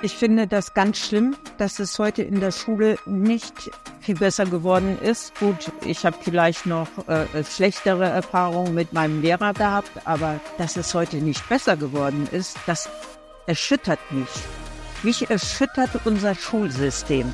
Ich finde das ganz schlimm, dass es heute in der Schule nicht viel besser geworden ist. Gut, ich habe vielleicht noch äh, schlechtere Erfahrungen mit meinem Lehrer gehabt, aber dass es heute nicht besser geworden ist, das erschüttert mich. Mich erschüttert unser Schulsystem.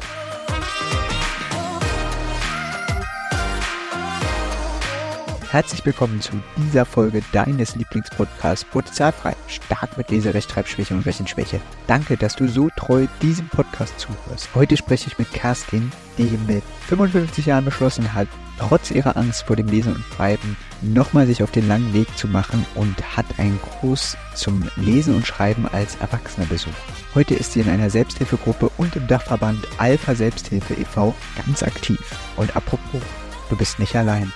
Herzlich willkommen zu dieser Folge deines Lieblingspodcasts Potenzialfrei. Stark mit Leserechtschreibschwäche und Rechenschwäche. Danke, dass du so treu diesem Podcast zuhörst. Heute spreche ich mit Kerstin, die mit 55 Jahren beschlossen hat, trotz ihrer Angst vor dem Lesen und Schreiben nochmal sich auf den langen Weg zu machen und hat einen Kurs zum Lesen und Schreiben als Erwachsener besucht. Heute ist sie in einer Selbsthilfegruppe und im Dachverband Alpha Selbsthilfe e.V. ganz aktiv. Und apropos, du bist nicht allein.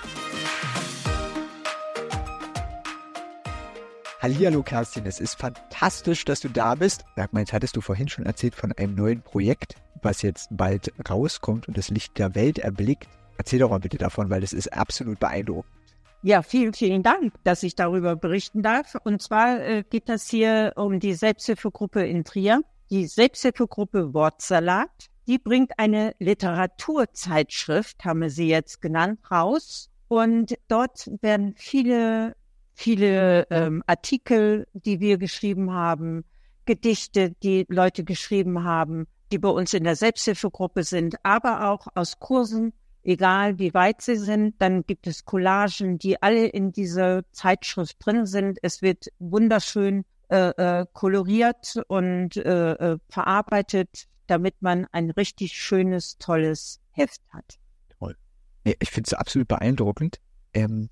Hallihallo Kerstin, es ist fantastisch, dass du da bist. Sag mal, jetzt hattest du vorhin schon erzählt von einem neuen Projekt, was jetzt bald rauskommt und das Licht der Welt erblickt. Erzähl doch mal bitte davon, weil das ist absolut beeindruckend. Ja, vielen, vielen Dank, dass ich darüber berichten darf. Und zwar äh, geht das hier um die Selbsthilfegruppe in Trier. Die Selbsthilfegruppe Wortsalat, die bringt eine Literaturzeitschrift, haben wir sie jetzt genannt, raus. Und dort werden viele viele ähm, Artikel, die wir geschrieben haben, Gedichte, die Leute geschrieben haben, die bei uns in der Selbsthilfegruppe sind, aber auch aus Kursen, egal wie weit sie sind. Dann gibt es Collagen, die alle in dieser Zeitschrift drin sind. Es wird wunderschön äh, äh, koloriert und äh, äh, verarbeitet, damit man ein richtig schönes, tolles Heft hat. Toll. Ich finde es absolut beeindruckend. Ähm,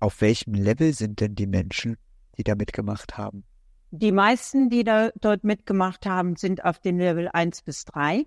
auf welchem Level sind denn die Menschen, die da mitgemacht haben? Die meisten, die da dort mitgemacht haben, sind auf den Level 1 bis 3.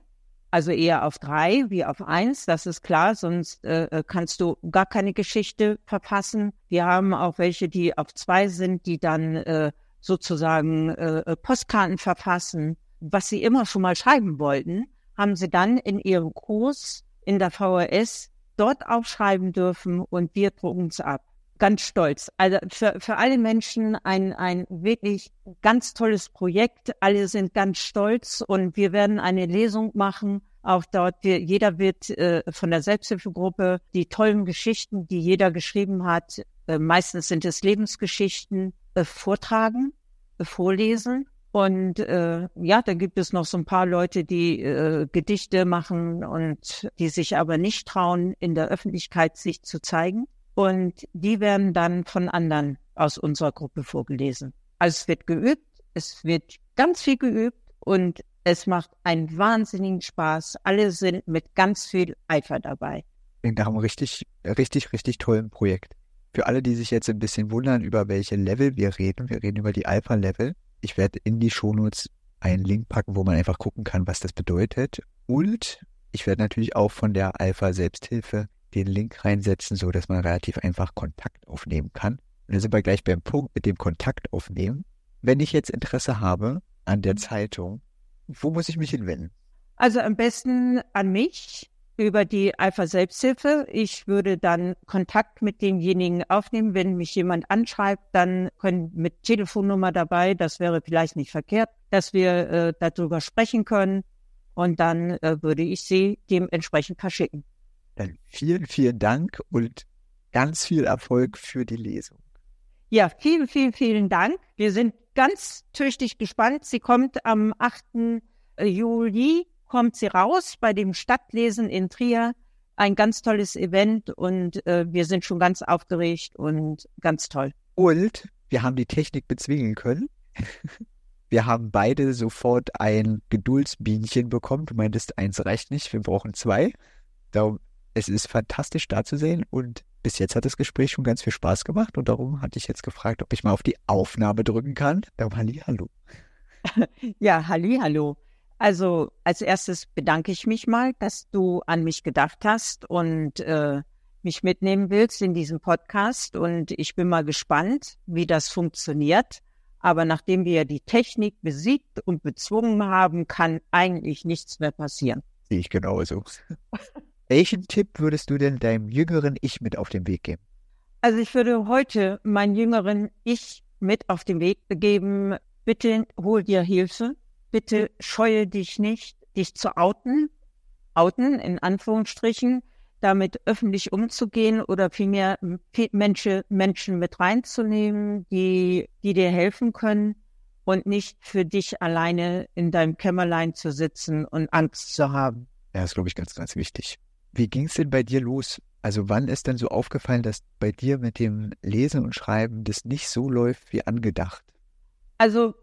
Also eher auf 3 wie auf 1, das ist klar, sonst äh, äh, kannst du gar keine Geschichte verfassen. Wir haben auch welche, die auf 2 sind, die dann äh, sozusagen äh, äh, Postkarten verfassen. Was sie immer schon mal schreiben wollten, haben sie dann in ihrem Kurs in der VHS dort aufschreiben dürfen und wir drucken es ab ganz stolz. Also für, für alle Menschen ein, ein wirklich ganz tolles Projekt. Alle sind ganz stolz und wir werden eine Lesung machen. Auch dort, wir, jeder wird äh, von der Selbsthilfegruppe die tollen Geschichten, die jeder geschrieben hat, äh, meistens sind es Lebensgeschichten, äh, vortragen, äh, vorlesen. Und äh, ja, da gibt es noch so ein paar Leute, die äh, Gedichte machen und die sich aber nicht trauen, in der Öffentlichkeit sich zu zeigen und die werden dann von anderen aus unserer Gruppe vorgelesen. Also es wird geübt, es wird ganz viel geübt und es macht einen wahnsinnigen Spaß. Alle sind mit ganz viel Eifer dabei. Klingt nach einem richtig, richtig, richtig tollen Projekt. Für alle, die sich jetzt ein bisschen wundern, über welche Level wir reden, wir reden über die Alpha-Level. Ich werde in die Shownotes einen Link packen, wo man einfach gucken kann, was das bedeutet. Und ich werde natürlich auch von der Alpha-Selbsthilfe den Link reinsetzen, so dass man relativ einfach Kontakt aufnehmen kann. Und da sind wir gleich beim Punkt mit dem Kontakt aufnehmen. Wenn ich jetzt Interesse habe an der Zeitung, wo muss ich mich hinwenden? Also am besten an mich über die Alpha Selbsthilfe. Ich würde dann Kontakt mit demjenigen aufnehmen. Wenn mich jemand anschreibt, dann können mit Telefonnummer dabei, das wäre vielleicht nicht verkehrt, dass wir äh, darüber sprechen können. Und dann äh, würde ich sie dementsprechend verschicken. Dann vielen, vielen Dank und ganz viel Erfolg für die Lesung. Ja, vielen, vielen, vielen Dank. Wir sind ganz tüchtig gespannt. Sie kommt am 8. Äh, Juli, kommt sie raus bei dem Stadtlesen in Trier. Ein ganz tolles Event und äh, wir sind schon ganz aufgeregt und ganz toll. Und wir haben die Technik bezwingen können. Wir haben beide sofort ein Geduldsbienchen bekommen. Du meintest, eins reicht nicht, wir brauchen zwei. Darum es ist fantastisch da zu sehen und bis jetzt hat das Gespräch schon ganz viel Spaß gemacht und darum hatte ich jetzt gefragt, ob ich mal auf die Aufnahme drücken kann. Darum Hallo. Ja, Hallo. Also als erstes bedanke ich mich mal, dass du an mich gedacht hast und äh, mich mitnehmen willst in diesem Podcast. Und ich bin mal gespannt, wie das funktioniert. Aber nachdem wir die Technik besiegt und bezwungen haben, kann eigentlich nichts mehr passieren. Sehe ich genauso. Welchen Tipp würdest du denn deinem jüngeren Ich mit auf den Weg geben? Also ich würde heute meinem jüngeren Ich mit auf den Weg geben, bitte hol dir Hilfe. bitte scheue dich nicht, dich zu outen, outen in Anführungsstrichen, damit öffentlich umzugehen oder vielmehr Menschen, Menschen mit reinzunehmen, die, die dir helfen können und nicht für dich alleine in deinem Kämmerlein zu sitzen und Angst zu haben. Ja, ist, glaube ich, ganz, ganz wichtig. Wie ging es denn bei dir los? Also wann ist denn so aufgefallen, dass bei dir mit dem Lesen und Schreiben das nicht so läuft wie angedacht? Also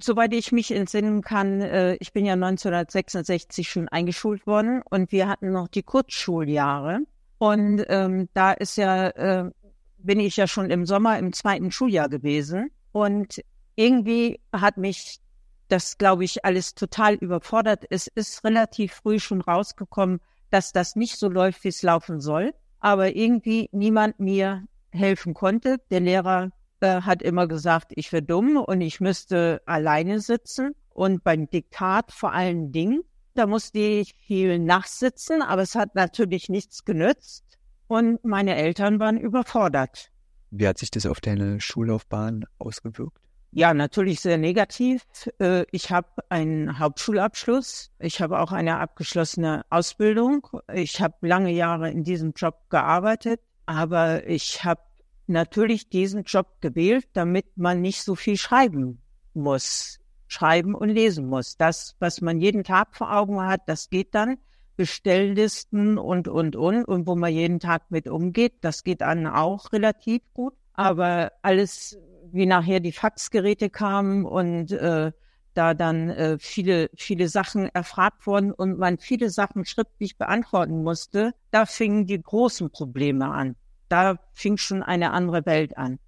soweit ich mich entsinnen kann, äh, ich bin ja 1966 schon eingeschult worden und wir hatten noch die Kurzschuljahre. Und ähm, da ist ja, äh, bin ich ja schon im Sommer im zweiten Schuljahr gewesen. Und irgendwie hat mich das, glaube ich, alles total überfordert. Es ist relativ früh schon rausgekommen, dass das nicht so läuft, wie es laufen soll. Aber irgendwie niemand mir helfen konnte. Der Lehrer äh, hat immer gesagt, ich wäre dumm und ich müsste alleine sitzen. Und beim Diktat vor allen Dingen, da musste ich viel nachsitzen, aber es hat natürlich nichts genützt. Und meine Eltern waren überfordert. Wie hat sich das auf deine Schullaufbahn ausgewirkt? Ja, natürlich sehr negativ. Äh, ich habe einen Hauptschulabschluss. Ich habe auch eine abgeschlossene Ausbildung. Ich habe lange Jahre in diesem Job gearbeitet, aber ich habe natürlich diesen Job gewählt, damit man nicht so viel schreiben muss, schreiben und lesen muss. Das, was man jeden Tag vor Augen hat, das geht dann. Bestelllisten und, und, und, und wo man jeden Tag mit umgeht, das geht dann auch relativ gut. Aber alles, wie nachher die Faxgeräte kamen und äh, da dann äh, viele, viele Sachen erfragt wurden und man viele Sachen schriftlich beantworten musste, da fingen die großen Probleme an da fing schon eine andere Welt an.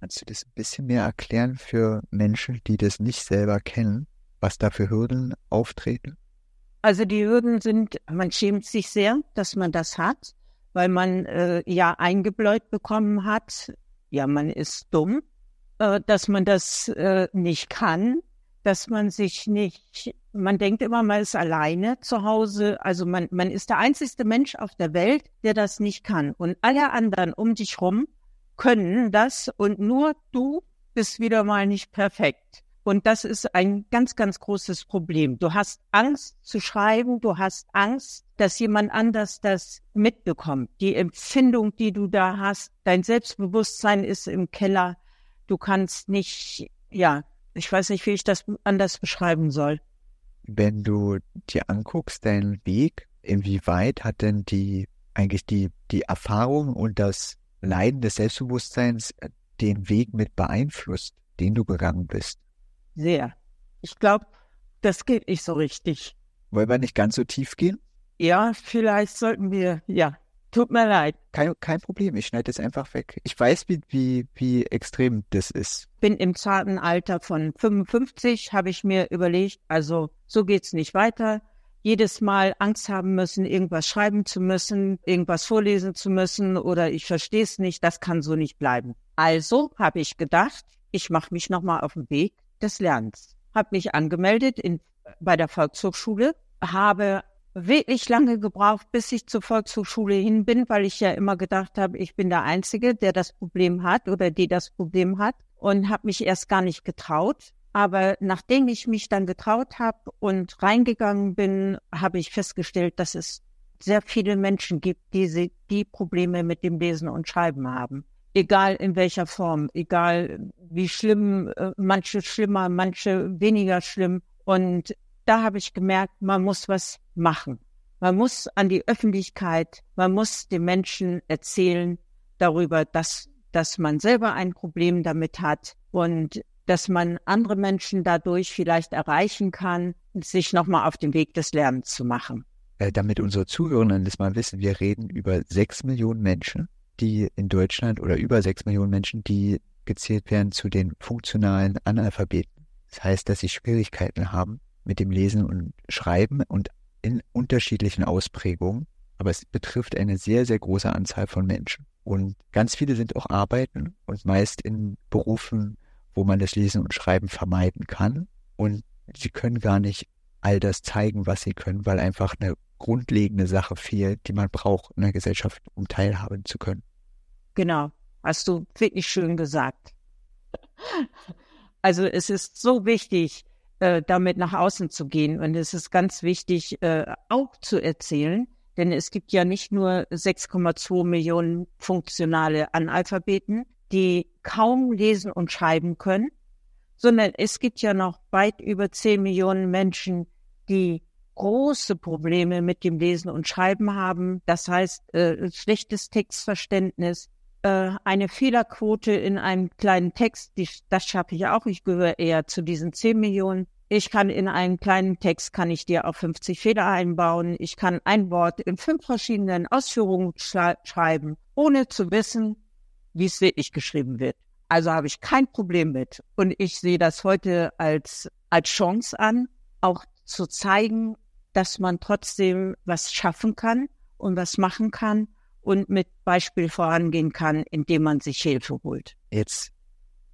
Kannst du das ein bisschen mehr erklären für Menschen, die das nicht selber kennen, was da für Hürden auftreten? Also die Hürden sind, man schämt sich sehr, dass man das hat, weil man äh, ja eingebläut bekommen hat, ja, man ist dumm, äh, dass man das äh, nicht kann, dass man sich nicht, man denkt immer, man ist alleine zu Hause. Also man, man ist der einzigste Mensch auf der Welt, der das nicht kann. Und alle anderen um dich rum können das und nur du bist wieder mal nicht perfekt. Und das ist ein ganz, ganz großes Problem. Du hast Angst zu schreiben, du hast Angst, dass jemand anders das mitbekommt. Die Empfindung, die du da hast, dein Selbstbewusstsein ist im Keller. Du kannst nicht, ja, ich weiß nicht, wie ich das anders beschreiben soll. Wenn du dir anguckst, deinen Weg, inwieweit hat denn die eigentlich die, die Erfahrung und das Leiden des Selbstbewusstseins äh, den Weg mit beeinflusst, den du gegangen bist? Sehr. Ich glaube, das geht nicht so richtig. Wollen wir nicht ganz so tief gehen? Ja, vielleicht sollten wir, ja. Tut mir leid. Kein, kein Problem, ich schneide es einfach weg. Ich weiß, wie, wie, wie extrem das ist. Bin im zarten Alter von 55, habe ich mir überlegt, also so geht's nicht weiter. Jedes Mal Angst haben müssen, irgendwas schreiben zu müssen, irgendwas vorlesen zu müssen oder ich verstehe es nicht, das kann so nicht bleiben. Also habe ich gedacht, ich mache mich nochmal auf den Weg des Lernens. Habe mich angemeldet in, bei der Volkshochschule, habe wirklich lange gebraucht, bis ich zur Volkshochschule hin bin, weil ich ja immer gedacht habe, ich bin der Einzige, der das Problem hat oder die das Problem hat und habe mich erst gar nicht getraut. Aber nachdem ich mich dann getraut habe und reingegangen bin, habe ich festgestellt, dass es sehr viele Menschen gibt, die die Probleme mit dem Lesen und Schreiben haben. Egal in welcher Form, egal wie schlimm, äh, manche schlimmer, manche weniger schlimm. Und da habe ich gemerkt, man muss was machen. Man muss an die Öffentlichkeit, man muss den Menschen erzählen darüber, dass, dass man selber ein Problem damit hat und dass man andere Menschen dadurch vielleicht erreichen kann, sich nochmal auf den Weg des Lernens zu machen. Äh, damit unsere Zuhörenden das mal wissen, wir reden über sechs Millionen Menschen, die in Deutschland oder über sechs Millionen Menschen, die gezählt werden zu den funktionalen Analphabeten. Das heißt, dass sie Schwierigkeiten haben, mit dem Lesen und Schreiben und in unterschiedlichen Ausprägungen. Aber es betrifft eine sehr, sehr große Anzahl von Menschen. Und ganz viele sind auch arbeiten und meist in Berufen, wo man das Lesen und Schreiben vermeiden kann. Und sie können gar nicht all das zeigen, was sie können, weil einfach eine grundlegende Sache fehlt, die man braucht in der Gesellschaft, um teilhaben zu können. Genau, hast du wirklich schön gesagt. Also es ist so wichtig, äh, damit nach außen zu gehen. Und es ist ganz wichtig, äh, auch zu erzählen, denn es gibt ja nicht nur 6,2 Millionen funktionale Analphabeten, die kaum lesen und schreiben können, sondern es gibt ja noch weit über 10 Millionen Menschen, die große Probleme mit dem Lesen und Schreiben haben. Das heißt, äh, schlechtes Textverständnis, äh, eine Fehlerquote in einem kleinen Text, die, das schaffe ich auch. Ich gehöre eher zu diesen 10 Millionen. Ich kann in einem kleinen Text, kann ich dir auch 50 Fehler einbauen. Ich kann ein Wort in fünf verschiedenen Ausführungen schreiben, ohne zu wissen, wie es wirklich geschrieben wird. Also habe ich kein Problem mit. Und ich sehe das heute als, als Chance an, auch zu zeigen, dass man trotzdem was schaffen kann und was machen kann und mit Beispiel vorangehen kann, indem man sich Hilfe holt. Jetzt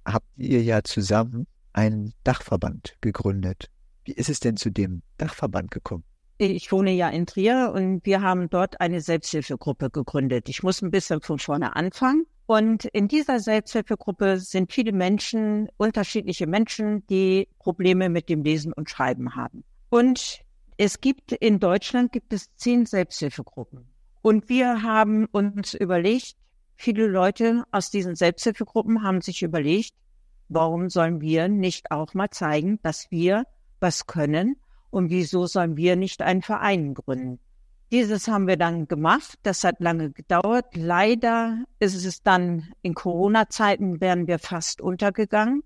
habt ihr ja zusammen einen Dachverband gegründet. Wie ist es denn zu dem Dachverband gekommen? Ich wohne ja in Trier und wir haben dort eine Selbsthilfegruppe gegründet. Ich muss ein bisschen von vorne anfangen. Und in dieser Selbsthilfegruppe sind viele Menschen, unterschiedliche Menschen, die Probleme mit dem Lesen und Schreiben haben. Und es gibt in Deutschland gibt es zehn Selbsthilfegruppen. Und wir haben uns überlegt, viele Leute aus diesen Selbsthilfegruppen haben sich überlegt, warum sollen wir nicht auch mal zeigen, dass wir was können und wieso sollen wir nicht einen Verein gründen? Dieses haben wir dann gemacht. Das hat lange gedauert. Leider ist es dann in Corona-Zeiten wären wir fast untergegangen.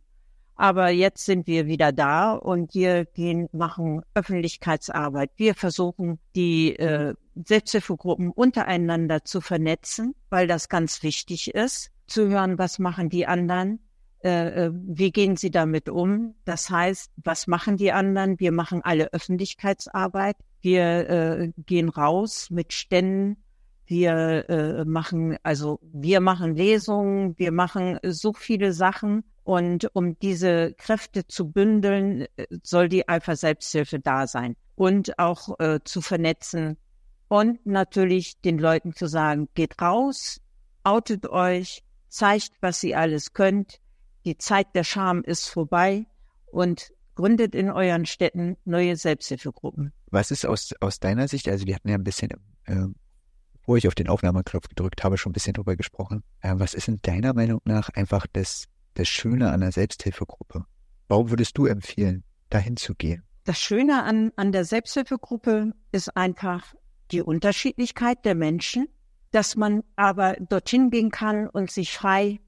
Aber jetzt sind wir wieder da und wir gehen, machen Öffentlichkeitsarbeit. Wir versuchen, die äh, Selbsthilfegruppen untereinander zu vernetzen, weil das ganz wichtig ist, zu hören, was machen die anderen, äh, äh wie gehen sie damit um. Das heißt, was machen die anderen? Wir machen alle Öffentlichkeitsarbeit. Wir äh, gehen raus mit Ständen. Wir äh, machen, also wir machen Lesungen, wir machen so viele Sachen. Und um diese Kräfte zu bündeln, äh, soll die Alpha Selbsthilfe da sein und auch äh, zu vernetzen und natürlich den Leuten zu sagen, geht raus, outet euch, zeigt, was ihr alles könnt. Die Zeit der Scham ist vorbei und gründet in euren Städten neue Selbsthilfegruppen. Was ist aus, aus deiner Sicht, also wir hatten ja ein bisschen, äh, wo ich auf den Aufnahmeknopf gedrückt habe, schon ein bisschen drüber gesprochen. Äh, was ist in deiner Meinung nach einfach das, das Schöne an der Selbsthilfegruppe? Warum würdest du empfehlen, dahin zu gehen? Das Schöne an, an der Selbsthilfegruppe ist einfach die Unterschiedlichkeit der Menschen, dass man aber dorthin gehen kann und sich frei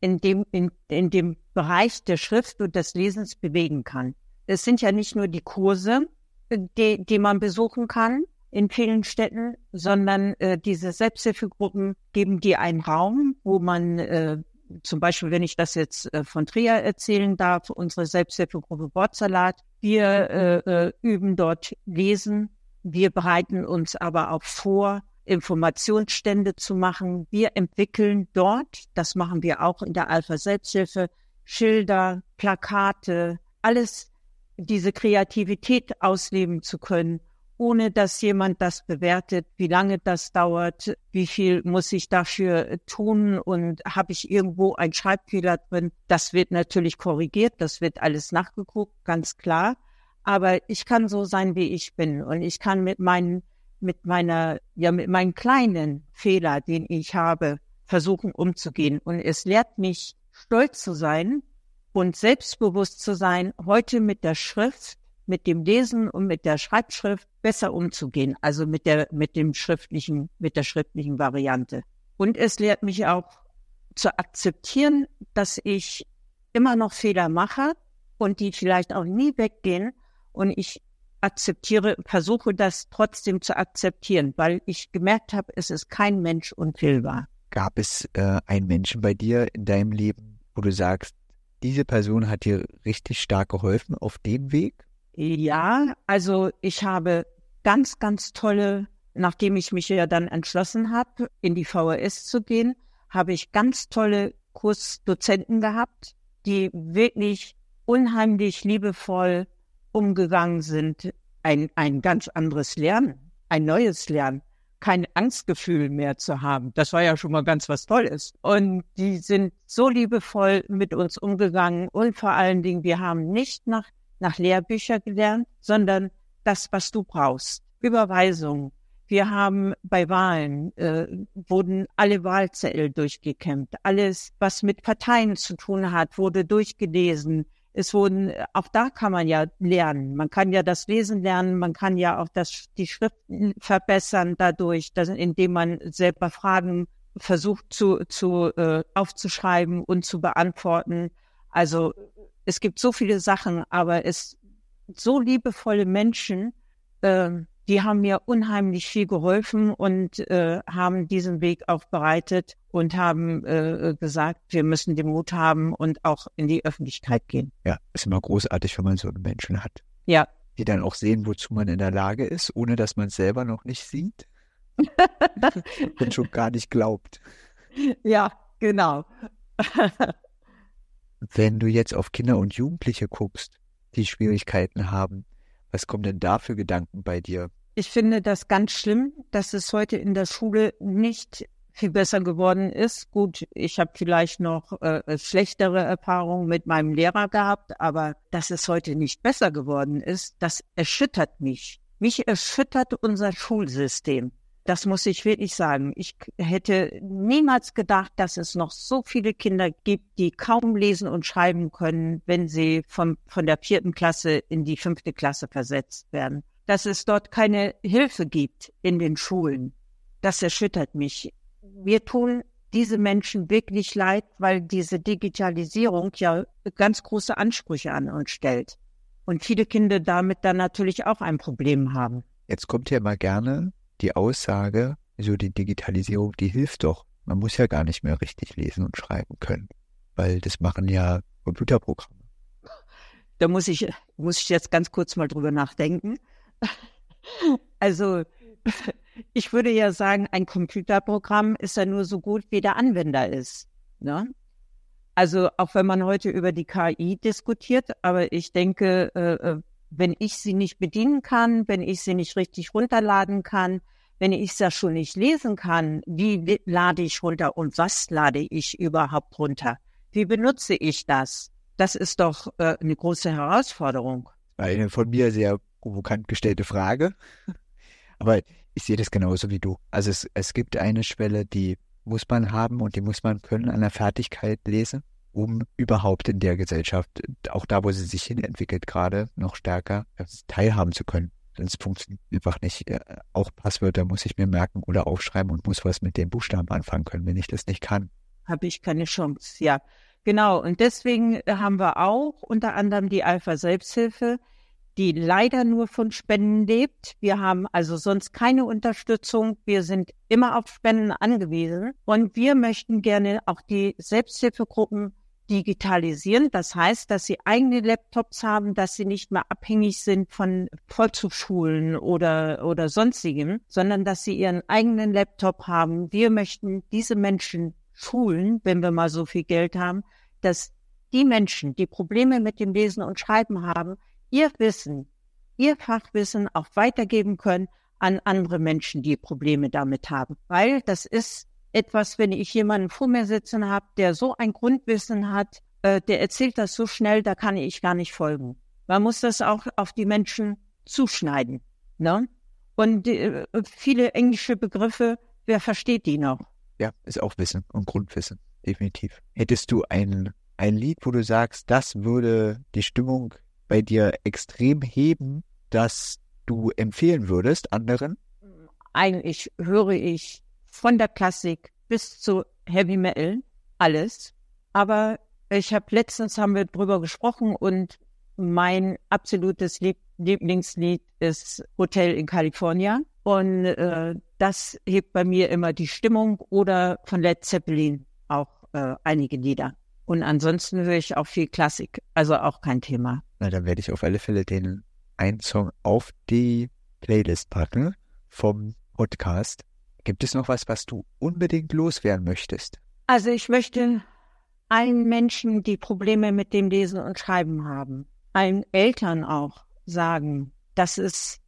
in dem, in, in dem Bereich der Schrift und des Lesens bewegen kann. Es sind ja nicht nur die Kurse, die, die man besuchen kann in vielen Städten, sondern äh, diese Selbsthilfegruppen geben dir einen Raum, wo man äh, zum Beispiel, wenn ich das jetzt äh, von Trier erzählen darf, unsere Selbsthilfegruppe Wortsalat, wir äh, äh, üben dort Lesen, wir bereiten uns aber auch vor, Informationsstände zu machen. Wir entwickeln dort, das machen wir auch in der Alpha Selbsthilfe, Schilder, Plakate, alles diese Kreativität ausleben zu können, ohne dass jemand das bewertet, wie lange das dauert, wie viel muss ich dafür tun und habe ich irgendwo einen Schreibfehler drin. Das wird natürlich korrigiert, das wird alles nachgeguckt, ganz klar. Aber ich kann so sein, wie ich bin und ich kann mit meinen mit meiner, ja, mit meinen kleinen Fehler, den ich habe, versuchen umzugehen. Und es lehrt mich, stolz zu sein und selbstbewusst zu sein, heute mit der Schrift, mit dem Lesen und mit der Schreibschrift besser umzugehen. Also mit der, mit dem schriftlichen, mit der schriftlichen Variante. Und es lehrt mich auch zu akzeptieren, dass ich immer noch Fehler mache und die vielleicht auch nie weggehen und ich akzeptiere, versuche das trotzdem zu akzeptieren, weil ich gemerkt habe, es ist kein Mensch unfehlbar. Gab es äh, einen Menschen bei dir in deinem Leben, wo du sagst, diese Person hat dir richtig stark geholfen auf dem Weg? Ja, also ich habe ganz, ganz tolle, nachdem ich mich ja dann entschlossen habe, in die VHS zu gehen, habe ich ganz tolle Kursdozenten gehabt, die wirklich unheimlich liebevoll umgegangen sind, ein, ein ganz anderes Lernen, ein neues Lernen, kein Angstgefühl mehr zu haben. Das war ja schon mal ganz was Tolles. Und die sind so liebevoll mit uns umgegangen und vor allen Dingen, wir haben nicht nach nach Lehrbüchern gelernt, sondern das, was du brauchst. Überweisung. Wir haben bei Wahlen, äh, wurden alle Wahlzettel durchgekämmt. Alles, was mit Parteien zu tun hat, wurde durchgelesen. Es wurden, auch da kann man ja lernen. Man kann ja das Lesen lernen, man kann ja auch das, die Schrift verbessern dadurch, dass, indem man selber Fragen versucht zu, zu äh, aufzuschreiben und zu beantworten. Also es gibt so viele Sachen, aber es so liebevolle Menschen, äh, die haben mir unheimlich viel geholfen und äh, haben diesen Weg auch bereitet und haben äh, gesagt, wir müssen den Mut haben und auch in die Öffentlichkeit gehen. Ja, ist immer großartig, wenn man so einen Menschen hat. Ja. Die dann auch sehen, wozu man in der Lage ist, ohne dass man es selber noch nicht sieht. und schon gar nicht glaubt. Ja, genau. Wenn du jetzt auf Kinder und Jugendliche guckst, die Schwierigkeiten haben, was kommen denn da für Gedanken bei dir? Ich finde das ganz schlimm, dass es heute in der Schule nicht viel besser geworden ist. Gut, ich habe vielleicht noch äh, schlechtere Erfahrungen mit meinem Lehrer gehabt, aber dass es heute nicht besser geworden ist, das erschüttert mich. Mich erschüttert unser Schulsystem. Das muss ich wirklich sagen. Ich hätte niemals gedacht, dass es noch so viele Kinder gibt, die kaum lesen und schreiben können, wenn sie von, von der vierten Klasse in die fünfte Klasse versetzt werden. Dass es dort keine Hilfe gibt in den Schulen. Das erschüttert mich. Wir tun diese Menschen wirklich leid, weil diese Digitalisierung ja ganz große Ansprüche an uns stellt. Und viele Kinder damit dann natürlich auch ein Problem haben. Jetzt kommt ja mal gerne die Aussage, so die Digitalisierung, die hilft doch. Man muss ja gar nicht mehr richtig lesen und schreiben können, weil das machen ja Computerprogramme. Da muss ich, muss ich jetzt ganz kurz mal drüber nachdenken. Also, ich würde ja sagen, ein Computerprogramm ist ja nur so gut, wie der Anwender ist. Ne? Also, auch wenn man heute über die KI diskutiert, aber ich denke, äh, äh wenn ich sie nicht bedienen kann, wenn ich sie nicht richtig runterladen kann, wenn ich ja schon nicht lesen kann, wie lade ich runter und was lade ich überhaupt runter? Wie benutze ich das? Das ist doch äh, eine große Herausforderung. Eine von mir sehr provokant gestellte Frage. Aber ich sehe das genauso wie du. Also es, es gibt eine Schwelle, die muss man haben und die muss man können an der Fertigkeit lesen um überhaupt in der Gesellschaft, auch da, wo sie sich hin entwickelt, gerade noch stärker äh, teilhaben zu können. Sonst funktioniert einfach nicht. Äh, auch Passwörter muss ich mir merken oder aufschreiben und muss was mit den Buchstaben anfangen können, wenn ich das nicht kann. Habe ich keine Chance, ja. Genau. Und deswegen haben wir auch unter anderem die Alpha Selbsthilfe, die leider nur von Spenden lebt. Wir haben also sonst keine Unterstützung. Wir sind immer auf Spenden angewiesen. Und wir möchten gerne auch die Selbsthilfegruppen digitalisieren. Das heißt, dass sie eigene Laptops haben, dass sie nicht mehr abhängig sind von Volkshochschulen oder, oder sonstigem, sondern dass sie ihren eigenen Laptop haben. Wir möchten diese Menschen schulen, wenn wir mal so viel Geld haben, dass die Menschen, die Probleme mit dem Lesen und Schreiben haben, ihr Wissen, ihr Fachwissen auch weitergeben können an andere Menschen, die Probleme damit haben. Weil das ist etwas, wenn ich jemanden vor mir sitzen habe, der so ein Grundwissen hat, äh, der erzählt das so schnell, da kann ich gar nicht folgen. Man muss das auch auf die Menschen zuschneiden. Ne? Und äh, viele englische Begriffe, wer versteht die noch? Ja, ist auch Wissen und Grundwissen, definitiv. Hättest du ein, ein Lied, wo du sagst, das würde die Stimmung bei dir extrem heben, das du empfehlen würdest anderen? Eigentlich höre ich von der Klassik bis zu Heavy Metal, alles. Aber ich habe letztens haben wir drüber gesprochen und mein absolutes Lieb Lieblingslied ist Hotel in California. Und äh, das hebt bei mir immer die Stimmung oder von Led Zeppelin auch äh, einige Lieder. Und ansonsten höre ich auch viel Klassik, also auch kein Thema. Na, dann werde ich auf alle Fälle den einen Song auf die Playlist packen vom Podcast. Gibt es noch was, was du unbedingt loswerden möchtest? Also ich möchte allen Menschen, die Probleme mit dem Lesen und Schreiben haben, allen Eltern auch sagen, dass es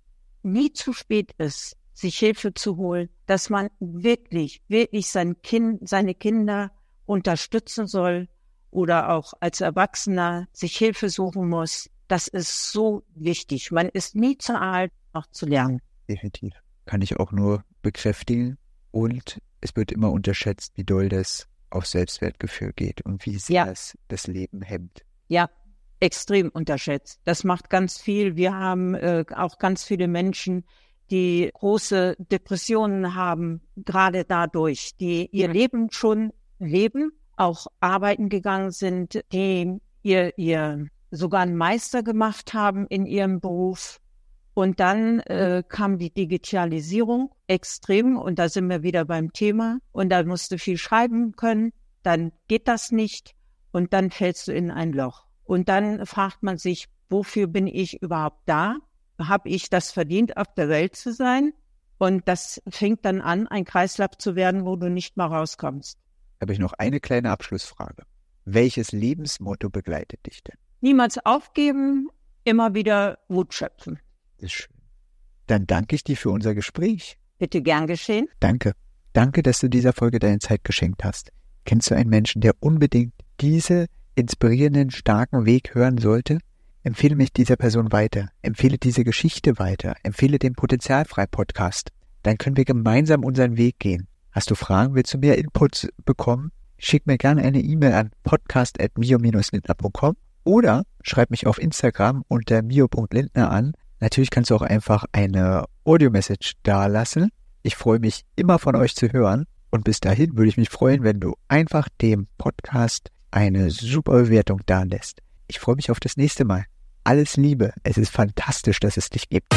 nie zu spät ist, sich Hilfe zu holen, dass man wirklich, wirklich sein Kind, seine Kinder unterstützen soll oder auch als Erwachsener sich Hilfe suchen muss, Das ist so wichtig. Man ist nie zu alt, noch zu lernen. Definitiv. Kann ich auch nur bekräftigen. Und es wird immer unterschätzt, wie doll das auf Selbstwertgefühl geht und wie sehr ja. es das Leben hemmt. Ja, extrem unterschätzt. Das macht ganz viel. Wir haben äh, auch ganz viele Menschen, die große Depressionen haben, gerade dadurch, die ihr Leben schon leben, auch arbeiten gegangen sind, die ihr, ihr sogar einen Meister gemacht haben in ihrem Beruf. Und dann äh, kam die Digitalisierung extrem und da sind wir wieder beim Thema. Und da musst du viel schreiben können, dann geht das nicht und dann fällst du in ein Loch. Und dann fragt man sich, wofür bin ich überhaupt da? habe ich das verdient, auf der Welt zu sein? Und das fängt dann an, ein Kreislauf zu werden, wo du nicht mal rauskommst. Habe ich noch eine kleine Abschlussfrage. Welches Lebensmotto begleitet dich denn? Niemals aufgeben, immer wieder Wut schöpfen. Ist schön. Dann danke ich dir für unser Gespräch. Bitte gern geschehen. Danke. Danke, dass du dieser Folge deine Zeit geschenkt hast. Kennst du einen Menschen, der unbedingt diese inspirierenden, starken Weg hören sollte? Empfehle mich dieser Person weiter, empfehle diese Geschichte weiter, empfehle den Potenzialfrei-Podcast. Dann können wir gemeinsam unseren Weg gehen. Hast du Fragen, willst du mehr Inputs bekommen? Schick mir gerne eine E-Mail an podcast.mio-lindner.com oder schreib mich auf Instagram unter mio.lindner an. Natürlich kannst du auch einfach eine Audio-Message dalassen. Ich freue mich immer von euch zu hören und bis dahin würde ich mich freuen, wenn du einfach dem Podcast eine super Bewertung da lässt. Ich freue mich auf das nächste Mal. Alles Liebe. Es ist fantastisch, dass es dich gibt.